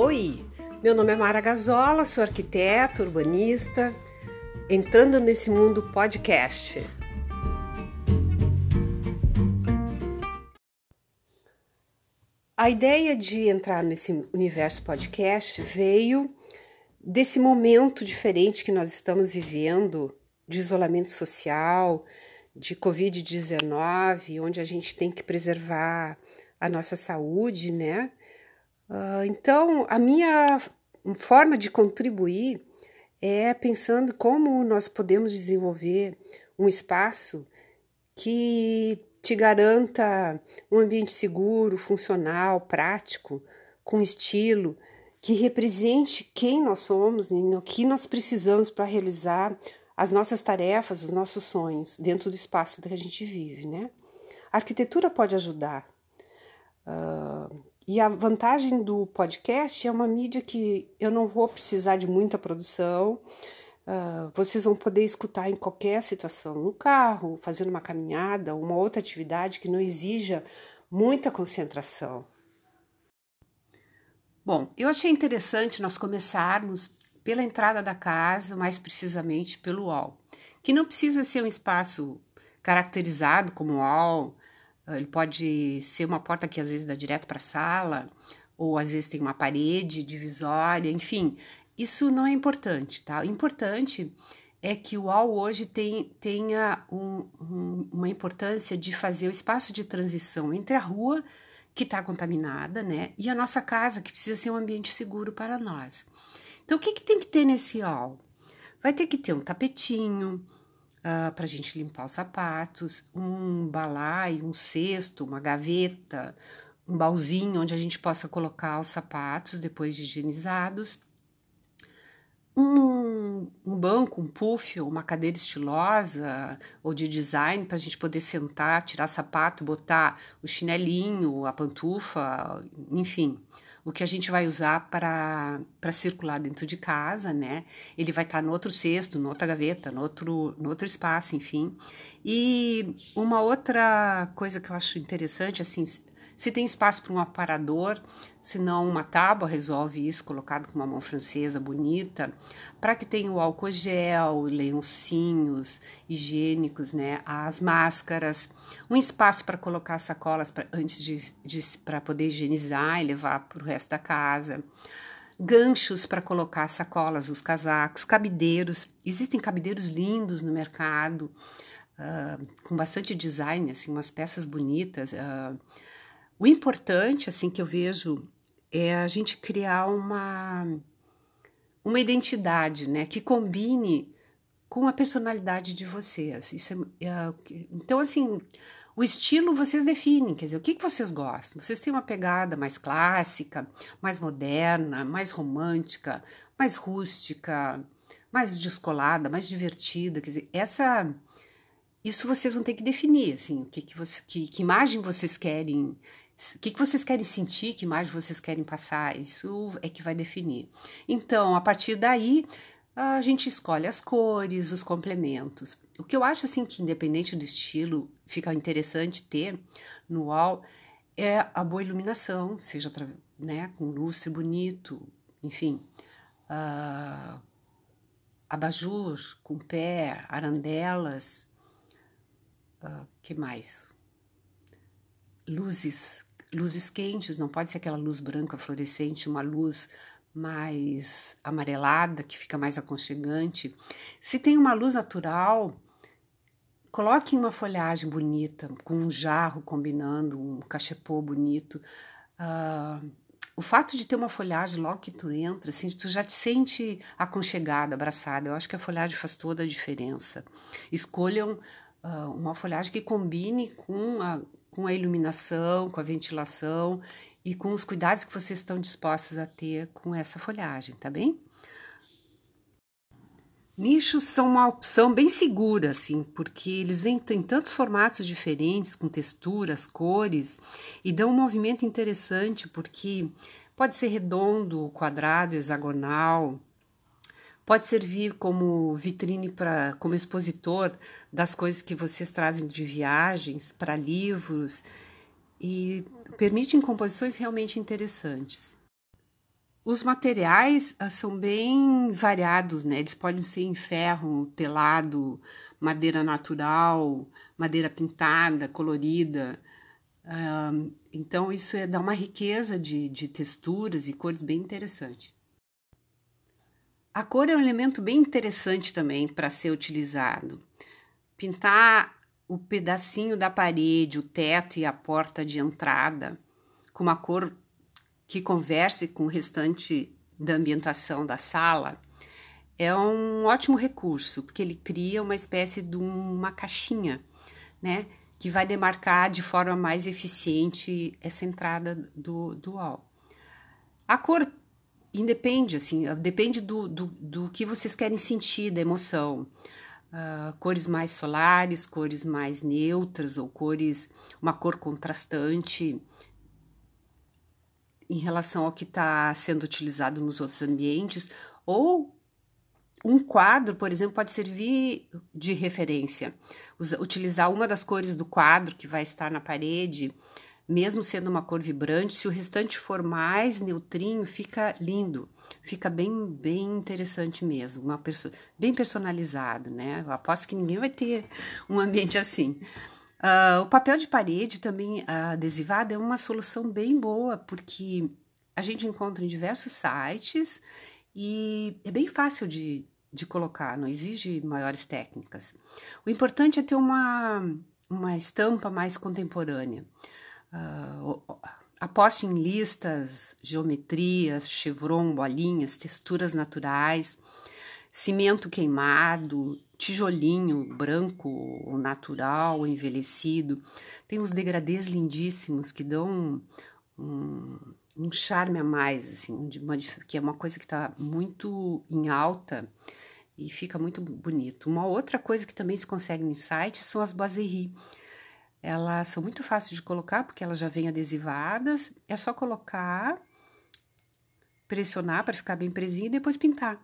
Oi, meu nome é Mara Gazola, sou arquiteta, urbanista, entrando nesse mundo podcast. A ideia de entrar nesse universo podcast veio desse momento diferente que nós estamos vivendo de isolamento social, de Covid-19, onde a gente tem que preservar a nossa saúde, né? Uh, então, a minha forma de contribuir é pensando como nós podemos desenvolver um espaço que te garanta um ambiente seguro, funcional, prático, com estilo, que represente quem nós somos e o que nós precisamos para realizar as nossas tarefas, os nossos sonhos dentro do espaço que a gente vive, né? A arquitetura pode ajudar. Uh, e a vantagem do podcast é uma mídia que eu não vou precisar de muita produção. Uh, vocês vão poder escutar em qualquer situação, no carro, fazendo uma caminhada, uma outra atividade que não exija muita concentração. Bom, eu achei interessante nós começarmos pela entrada da casa, mais precisamente pelo hall, que não precisa ser um espaço caracterizado como hall, ele pode ser uma porta que às vezes dá direto para a sala, ou às vezes tem uma parede divisória, enfim, isso não é importante, tá? O importante é que o hall hoje tem, tenha um, um, uma importância de fazer o espaço de transição entre a rua, que está contaminada, né, e a nossa casa, que precisa ser um ambiente seguro para nós. Então, o que, que tem que ter nesse hall? Vai ter que ter um tapetinho uh, ah, para a gente limpar os sapatos, um balaio, um cesto, uma gaveta, um baúzinho onde a gente possa colocar os sapatos depois de higienizados, um, um banco, um puff, uma cadeira estilosa ou de design para a gente poder sentar, tirar sapato, botar o chinelinho, a pantufa, enfim o que a gente vai usar para circular dentro de casa, né? Ele vai estar tá no outro cesto, noutra gaveta, no outro, no outro espaço, enfim. E uma outra coisa que eu acho interessante, assim, se tem espaço para um aparador, se não uma tábua resolve isso, colocado com uma mão francesa bonita, para que tenha o álcool gel, lencinhos higiênicos, né, as máscaras, um espaço para colocar sacolas pra, antes de, de para poder higienizar e levar para o resto da casa ganchos para colocar sacolas, os casacos, cabideiros. Existem cabideiros lindos no mercado, uh, com bastante design, assim, umas peças bonitas. Uh, o importante, assim, que eu vejo é a gente criar uma, uma identidade, né, que combine com a personalidade de vocês. É, é, então, assim, o estilo vocês definem, quer dizer, o que, que vocês gostam? Vocês têm uma pegada mais clássica, mais moderna, mais romântica, mais rústica, mais descolada, mais divertida, quer dizer, essa isso vocês vão ter que definir, assim, o que que, você, que, que imagem vocês querem o que, que vocês querem sentir, que imagem vocês querem passar, isso é que vai definir. Então, a partir daí, a gente escolhe as cores, os complementos. O que eu acho assim que independente do estilo, fica interessante ter no wall é a boa iluminação, seja né, com lustre bonito, enfim, uh, abajur com pé, arandelas, uh, que mais? Luzes luzes quentes, não pode ser aquela luz branca fluorescente, uma luz mais amarelada, que fica mais aconchegante. Se tem uma luz natural, coloque uma folhagem bonita, com um jarro combinando, um cachepô bonito. Uh, o fato de ter uma folhagem logo que tu entra, assim, tu já te sente aconchegada, abraçada. Eu acho que a folhagem faz toda a diferença. Escolham uh, uma folhagem que combine com a, com a iluminação, com a ventilação e com os cuidados que vocês estão dispostos a ter com essa folhagem, tá bem? Nichos são uma opção bem segura, assim, porque eles vêm em tantos formatos diferentes, com texturas, cores, e dão um movimento interessante, porque pode ser redondo, quadrado, hexagonal, Pode servir como vitrine para como expositor das coisas que vocês trazem de viagens para livros e permite composições realmente interessantes. Os materiais uh, são bem variados, né? Eles podem ser em ferro, telado, madeira natural, madeira pintada, colorida. Uh, então, isso é, dá uma riqueza de, de texturas e cores bem interessante. A cor é um elemento bem interessante também para ser utilizado. Pintar o pedacinho da parede, o teto e a porta de entrada com uma cor que converse com o restante da ambientação da sala, é um ótimo recurso, porque ele cria uma espécie de uma caixinha, né? Que vai demarcar de forma mais eficiente essa entrada do, do wall. A cor independe, assim, depende do, do, do que vocês querem sentir, da emoção. Uh, cores mais solares, cores mais neutras ou cores, uma cor contrastante em relação ao que está sendo utilizado nos outros ambientes, ou um quadro, por exemplo, pode servir de referência. utilizar uma das cores do quadro que vai estar na parede, mesmo sendo uma cor vibrante, se o restante for mais neutrinho, fica lindo, fica bem, bem interessante mesmo, uma perso bem personalizado, né? Eu aposto que ninguém vai ter um ambiente assim. Uh, o papel de parede também uh, adesivado é uma solução bem boa, porque a gente encontra em diversos sites e é bem fácil de, de colocar, não exige maiores técnicas. O importante é ter uma, uma estampa mais contemporânea. Uh, aposte em listas, geometrias, chevron, bolinhas, texturas naturais, cimento queimado, tijolinho branco, natural, envelhecido. Tem uns degradês lindíssimos que dão um, um charme a mais, assim, uma, que é uma coisa que está muito em alta e fica muito bonito. Uma outra coisa que também se consegue no site são as boiseries. Elas são muito fáceis de colocar porque elas já vêm adesivadas. É só colocar, pressionar para ficar bem presinho e depois pintar.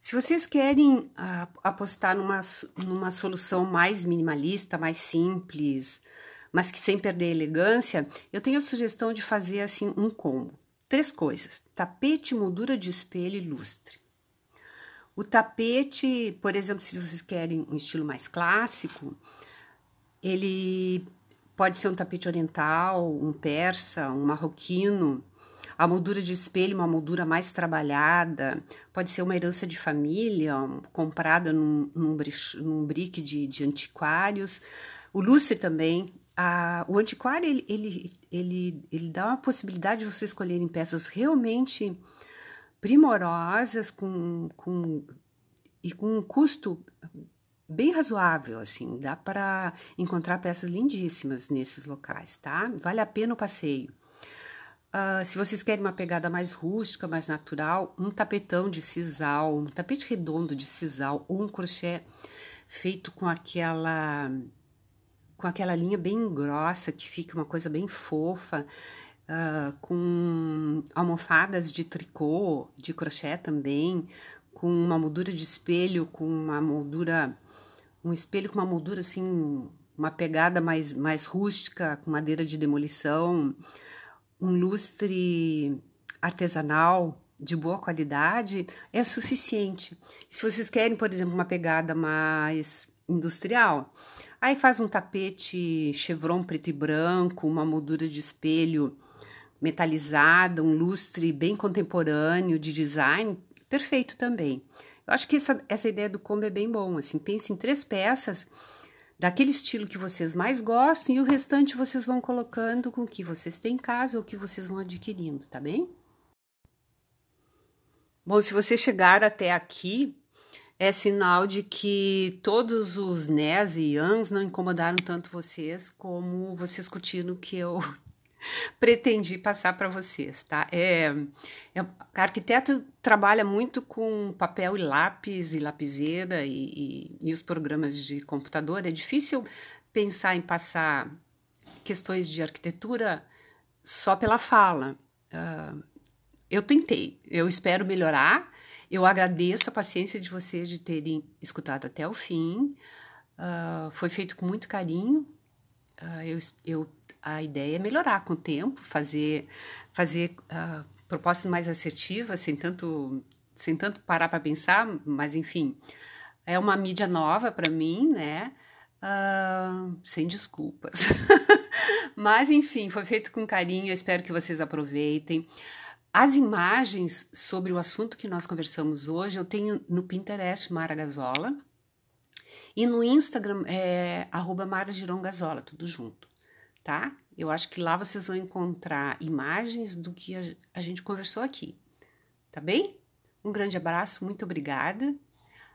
Se vocês querem uh, apostar numa, numa solução mais minimalista, mais simples, mas que sem perder a elegância, eu tenho a sugestão de fazer assim um combo. Três coisas: tapete, moldura de espelho e lustre. O tapete, por exemplo, se vocês querem um estilo mais clássico, ele pode ser um tapete oriental, um persa, um marroquino, a moldura de espelho, uma moldura mais trabalhada, pode ser uma herança de família, comprada num, num, num de, de antiquários. O lustre também. A, o antiquário, ele, ele, ele, ele dá uma possibilidade de você escolherem peças realmente primorosas com, com, e com um custo bem razoável, assim, dá para encontrar peças lindíssimas nesses locais, tá? Vale a pena o passeio. Uh, se vocês querem uma pegada mais rústica, mais natural, um tapetão de sisal, um tapete redondo de sisal ou um crochê feito com aquela com aquela linha bem grossa que fica uma coisa bem fofa, uh, com almofadas de tricô, de crochê também, com uma moldura de espelho, com uma moldura, um espelho com uma moldura assim, uma pegada mais mais rústica, com madeira de demolição um lustre artesanal de boa qualidade é suficiente. Se vocês querem, por exemplo, uma pegada mais industrial, aí faz um tapete chevron preto e branco, uma moldura de espelho metalizada, um lustre bem contemporâneo de design, perfeito também. Eu acho que essa, essa ideia do combo é bem bom, assim, pense em três peças daquele estilo que vocês mais gostam e o restante vocês vão colocando com o que vocês têm em casa ou o que vocês vão adquirindo, tá bem? Bom, se você chegar até aqui, é sinal de que todos os NES e YANs não incomodaram tanto vocês como vocês curtiram que eu pretendi passar para vocês, tá? É, é, arquiteto trabalha muito com papel e lápis e lapiseira e, e, e, os programas de computador. É difícil pensar em passar questões de arquitetura só pela fala. Uh, eu tentei, eu espero melhorar. Eu agradeço a paciência de vocês de terem escutado até o fim. Uh, foi feito com muito carinho. Uh, eu, eu a ideia é melhorar com o tempo, fazer, fazer uh, propostas mais assertivas, sem tanto, sem tanto parar para pensar, mas enfim, é uma mídia nova para mim, né? Uh, sem desculpas. mas enfim, foi feito com carinho, espero que vocês aproveitem. As imagens sobre o assunto que nós conversamos hoje eu tenho no Pinterest Mara Gazola e no Instagram é Mara tudo junto, tá? Eu acho que lá vocês vão encontrar imagens do que a, gente conversou aqui, tá bem? Um grande abraço, muito obrigada.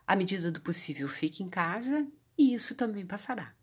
À medida do possível, fique em casa e isso também passará.